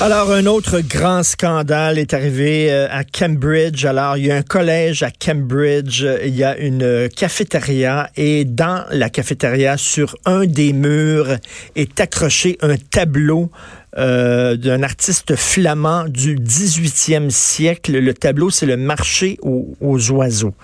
Alors, un autre grand scandale est arrivé euh, à Cambridge. Alors, il y a un collège à Cambridge, il y a une cafétéria et dans la cafétéria, sur un des murs, est accroché un tableau euh, d'un artiste flamand du 18e siècle. Le tableau, c'est le marché aux, oiseaux.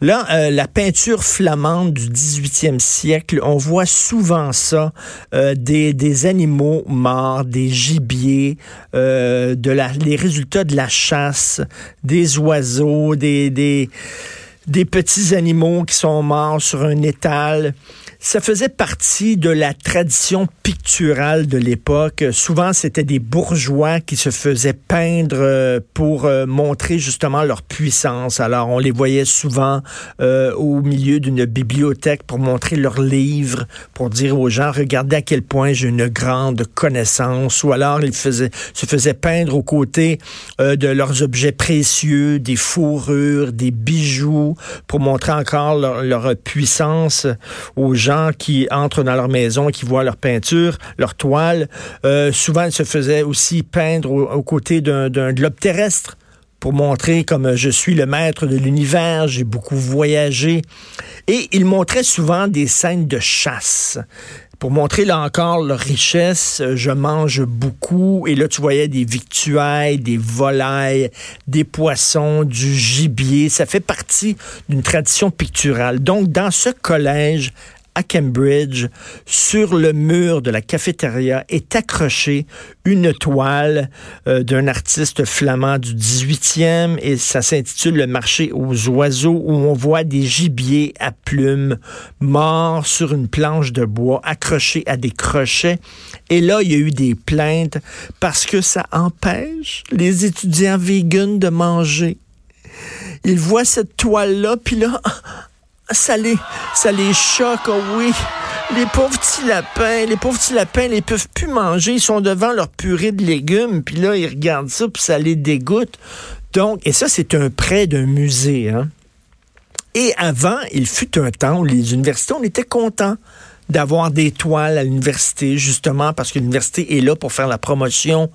Là, euh, la peinture flamande du 18e siècle, on voit souvent ça, euh, des, animaux morts, des gibiers, les résultats de la chasse, des oiseaux, des, des petits animaux qui sont morts sur un étal ça faisait partie de la tradition picturale de l'époque. Souvent, c'était des bourgeois qui se faisaient peindre euh, pour euh, montrer justement leur puissance. Alors, on les voyait souvent euh, au milieu d'une bibliothèque pour montrer leurs livres, pour dire aux gens, regardez à quel point j'ai une grande connaissance. Ou alors, ils se faisaient peindre aux côtés de leurs objets précieux, des fourrures, des bijoux, pour montrer encore leur puissance aux gens qui entrent dans leur maison qui voient leur peinture, leur toile. Euh, souvent, ils se faisaient aussi peindre aux, côtés d'un globe terrestre pour montrer comme je suis le maître de l'univers, j'ai beaucoup voyagé. Et ils montraient souvent des scènes de chasse pour montrer là encore leur richesse, je mange beaucoup. Et là, tu voyais des victuailles, des volailles, des poissons, du gibier. Ça fait partie d'une tradition picturale. Donc, dans ce collège à Cambridge, sur le mur de la cafétéria, est accrochée une toile euh, d'un artiste flamand du 18e et ça s'intitule Le marché aux oiseaux où on voit des gibiers à plumes morts sur une planche de bois accrochés à des crochets. Et là, il y a eu des plaintes parce que ça empêche les étudiants véganes de manger. Ils voient cette toile-là, puis là, ça les, choque, oh oui. Les pauvres petits lapins, les pauvres petits lapins, ils peuvent plus manger. Ils sont devant leur purée de légumes, puis là, ils regardent ça, puis ça les dégoûte. Donc, et ça, c'est un prêt d'un musée. Hein? Et avant, il fut un temps où les universités, on était contents d'avoir des toiles à l'université, justement, parce que l'université est là pour faire la promotion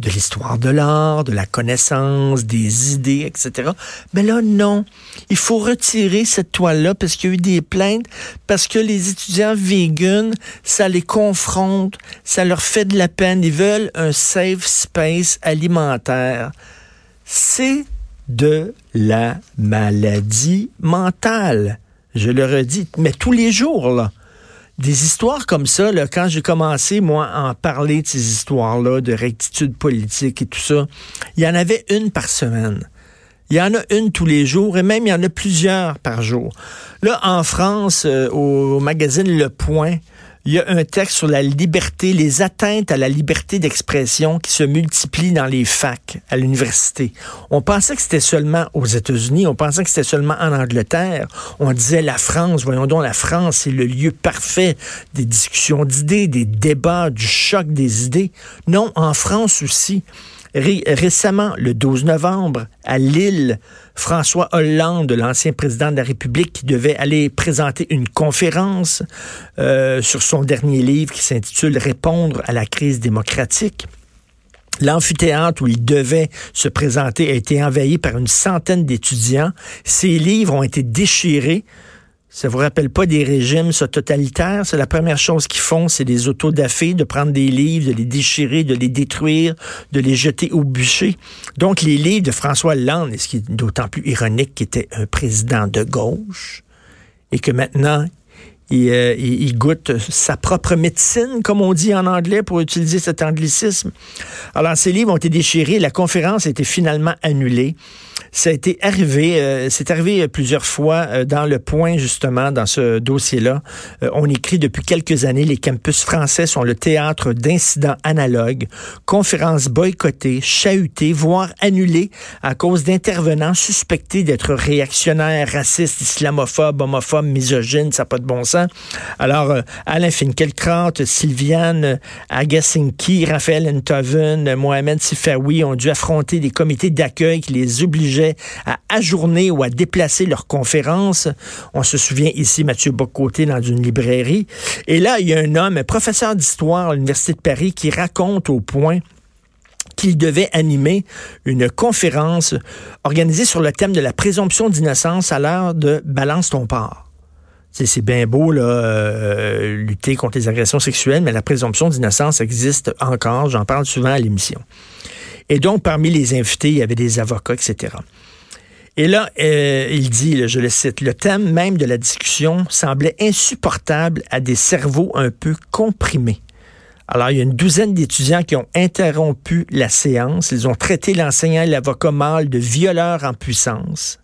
de l'histoire de l'art, de la connaissance, des idées, etc. Mais là, non. Il faut retirer cette toile-là parce qu'il y a eu des plaintes, parce que les étudiants vegan, ça les confronte, ça leur fait de la peine. Ils veulent un safe space alimentaire. C'est de la maladie mentale. Je le redis, mais tous les jours, là des histoires comme ça, là, quand j'ai commencé, moi, à en parler de ces histoires-là, de rectitude politique et tout ça, il y en avait une par semaine. Il y en a une tous les jours et même il y en a plusieurs par jour. Là, en France, euh, au magazine Le Point, il y a un texte sur la liberté, les atteintes à la liberté d'expression qui se multiplient dans les facs à l'université. On pensait que c'était seulement aux États-Unis, on pensait que c'était seulement en Angleterre. On disait la France, voyons donc, la France, c'est le lieu parfait des discussions d'idées, des débats, du choc des idées. Non, en France aussi récemment, le 12 novembre, à Lille, François Hollande, l'ancien président de la République, qui devait aller présenter une conférence euh, sur son dernier livre qui s'intitule Répondre à la crise démocratique. L'amphithéâtre où il devait se présenter a été envahi par une centaine d'étudiants. Ses livres ont été déchirés. Ça vous rappelle pas des régimes totalitaires? C'est la première chose qu'ils font, c'est des autodafés, de prendre des livres, de les déchirer, de les détruire, de les jeter au bûcher. Donc, les livres de François Hollande, ce qui est d'autant plus ironique qu'il était un président de gauche, et que maintenant, euh, il, goûte sa propre médecine, comme on dit en anglais, pour utiliser cet anglicisme. Alors, ces livres ont été déchirés, la conférence a été finalement annulée. Ça a été arrivé, euh, c'est arrivé plusieurs fois euh, dans le point, justement, dans ce dossier-là. Euh, on écrit depuis quelques années, les campus français sont le théâtre d'incidents analogues, conférences boycottées, chahutées, voire annulées à cause d'intervenants suspectés d'être réactionnaires, racistes, islamophobes, homophobes, misogynes, ça n'a pas de bon sens. Alors, Alain Finkielkraut, Sylviane Agassinki, Raphaël Enthoven, Mohamed Sifawi ont dû affronter des comités d'accueil qui les obligeaient à ajourner ou à déplacer leurs conférences. On se souvient ici Mathieu Bocoté dans une librairie. Et là, il y a un homme, professeur d'histoire à l'Université de Paris, qui raconte au point qu'il devait animer une conférence organisée sur le thème de la présomption d'innocence à l'heure de Balance ton port. C'est bien beau là, euh, lutter contre les agressions sexuelles, mais la présomption d'innocence existe encore. J'en parle souvent à l'émission. Et donc, parmi les invités, il y avait des avocats, etc. Et là, euh, il dit, je le cite, le thème même de la discussion semblait insupportable à des cerveaux un peu comprimés. Alors, il y a une douzaine d'étudiants qui ont interrompu la séance. Ils ont traité l'enseignant et l'avocat mâle de violeurs en puissance.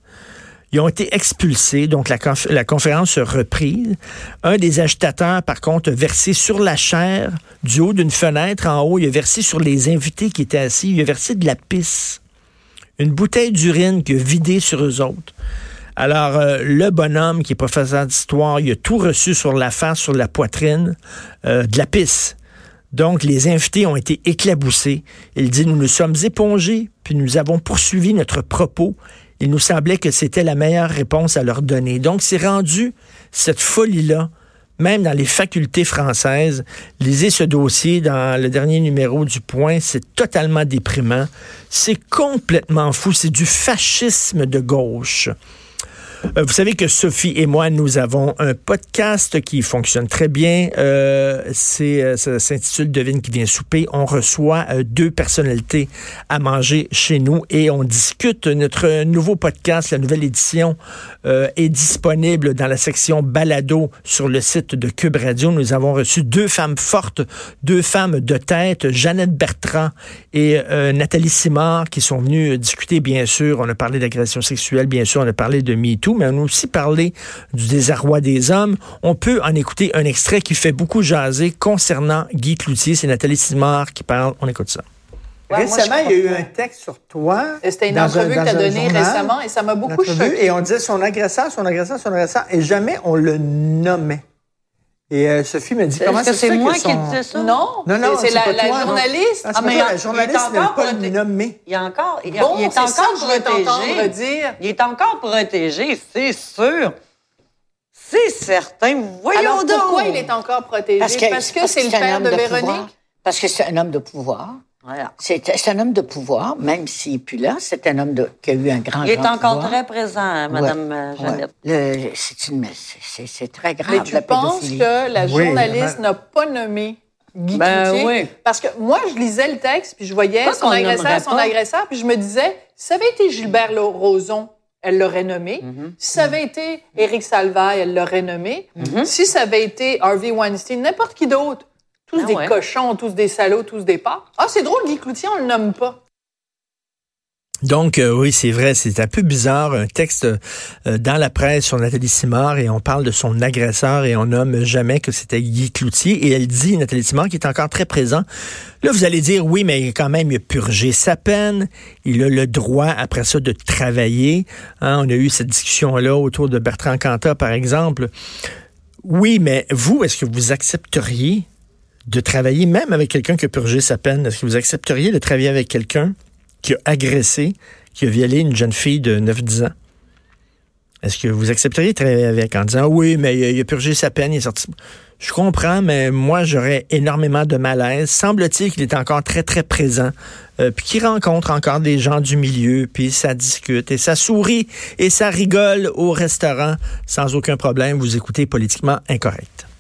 Ils ont été expulsés, donc la, la conférence se reprise. Un des agitateurs, par contre, a versé sur la chair, du haut d'une fenêtre en haut, il a versé sur les invités qui étaient assis, il a versé de la pisse. Une bouteille d'urine qu'il a vidée sur eux autres. Alors, euh, le bonhomme qui est professeur d'histoire, il a tout reçu sur la face, sur la poitrine, euh, de la pisse. Donc, les invités ont été éclaboussés. Il dit, nous nous sommes épongés, puis nous avons poursuivi notre propos il nous semblait que c'était la meilleure réponse à leur donner. Donc, c'est rendu cette folie-là, même dans les facultés françaises. Lisez ce dossier dans le dernier numéro du Point, c'est totalement déprimant. C'est complètement fou, c'est du fascisme de gauche. Euh, vous savez que Sophie et moi, nous avons un podcast qui fonctionne très bien. Euh, euh, ça s'intitule Devine qui vient souper. On reçoit deux personnalités à manger chez nous et on discute. Notre nouveau podcast, la nouvelle édition, est disponible dans la section balado sur le site de Cube Radio. Nous avons reçu deux femmes fortes, deux femmes de tête, Jeannette Bertrand et Nathalie Simard, qui sont venues discuter, bien sûr. On a parlé d'agression sexuelle, bien sûr. On a parlé de MeToo, mais on a aussi parlé du désarroi des hommes. On peut en écouter un extrait qui fait beaucoup jaser concernant Guy Cloutier. C'est Nathalie Simard qui parle. On écoute ça. récemment, il y a eu un texte sur toi. C'était une entrevue que tu as donnée récemment et ça m'a beaucoup choqué. Et on disait son agresseur, son agresseur, son agresseur, et jamais on le nommait. Et euh, Sophie me dit comment c'est c'est moi qui disais ça? Non, non, non c'est la, la, journaliste. Ah, mais la journaliste n'est pas nommée. Il est encore, il, bon, il est, encore protégé. Dire. Il est encore protégé, c'est sûr. C'est certain. Voyons Alors, donc. Pourquoi il est encore protégé? Parce que c'est que le père de, de Véronique? Parce que c'est un homme de pouvoir. C'est un homme de pouvoir, même s'il n'est plus là. C'est un homme de, qui a eu un grand, Il est encore très présent, hein, Madame euh, Jeannette. C'est très grave. Mais tu penses que la journaliste n'a pas nommé Guy ben, oui. Parce que moi, je lisais le texte, puis je voyais son agresseur, son agresseur, puis je me disais, si ça avait été Gilbert Rozon, elle l'aurait nommé. Mm-hmm. Si ça avait été Éric Salvaille, elle l'aurait nommé. Mm-hmm. Si ça avait été Harvey Weinstein, n'importe qui d'autre, tous ah des cochons, tous des salauds, tous des pas. Ah, c'est drôle, Guy Cloutier, on le nomme pas. Donc euh, oui, c'est vrai, c'est un peu bizarre, un texte euh, dans la presse sur Nathalie Simard et on parle de son agresseur et on nomme jamais que c'était Guy Cloutier et elle dit, Nathalie Simard, qui est encore très présent. Là, vous allez dire, oui, mais quand même, il a purgé sa peine, il a le droit après ça de travailler. Hein, on a eu cette discussion-là autour de Bertrand Cantat, par exemple. Oui, mais vous, est-ce que vous accepteriez de travailler même avec quelqu'un qui a purgé sa peine? Est-ce que vous accepteriez de travailler avec quelqu'un qui a agressé, qui a violé une jeune fille de 9-10 ans? Est-ce que vous accepteriez de travailler avec en disant oui, mais il a, purgé sa peine, il est sorti? Je comprends, mais moi, j'aurais énormément de malaise. Semble-t-il qu'il est encore très, très présent, euh, puis qu'il rencontre encore des gens du milieu, puis ça discute, et ça sourit, et ça rigole au restaurant sans aucun problème. Vous écoutez politiquement incorrect.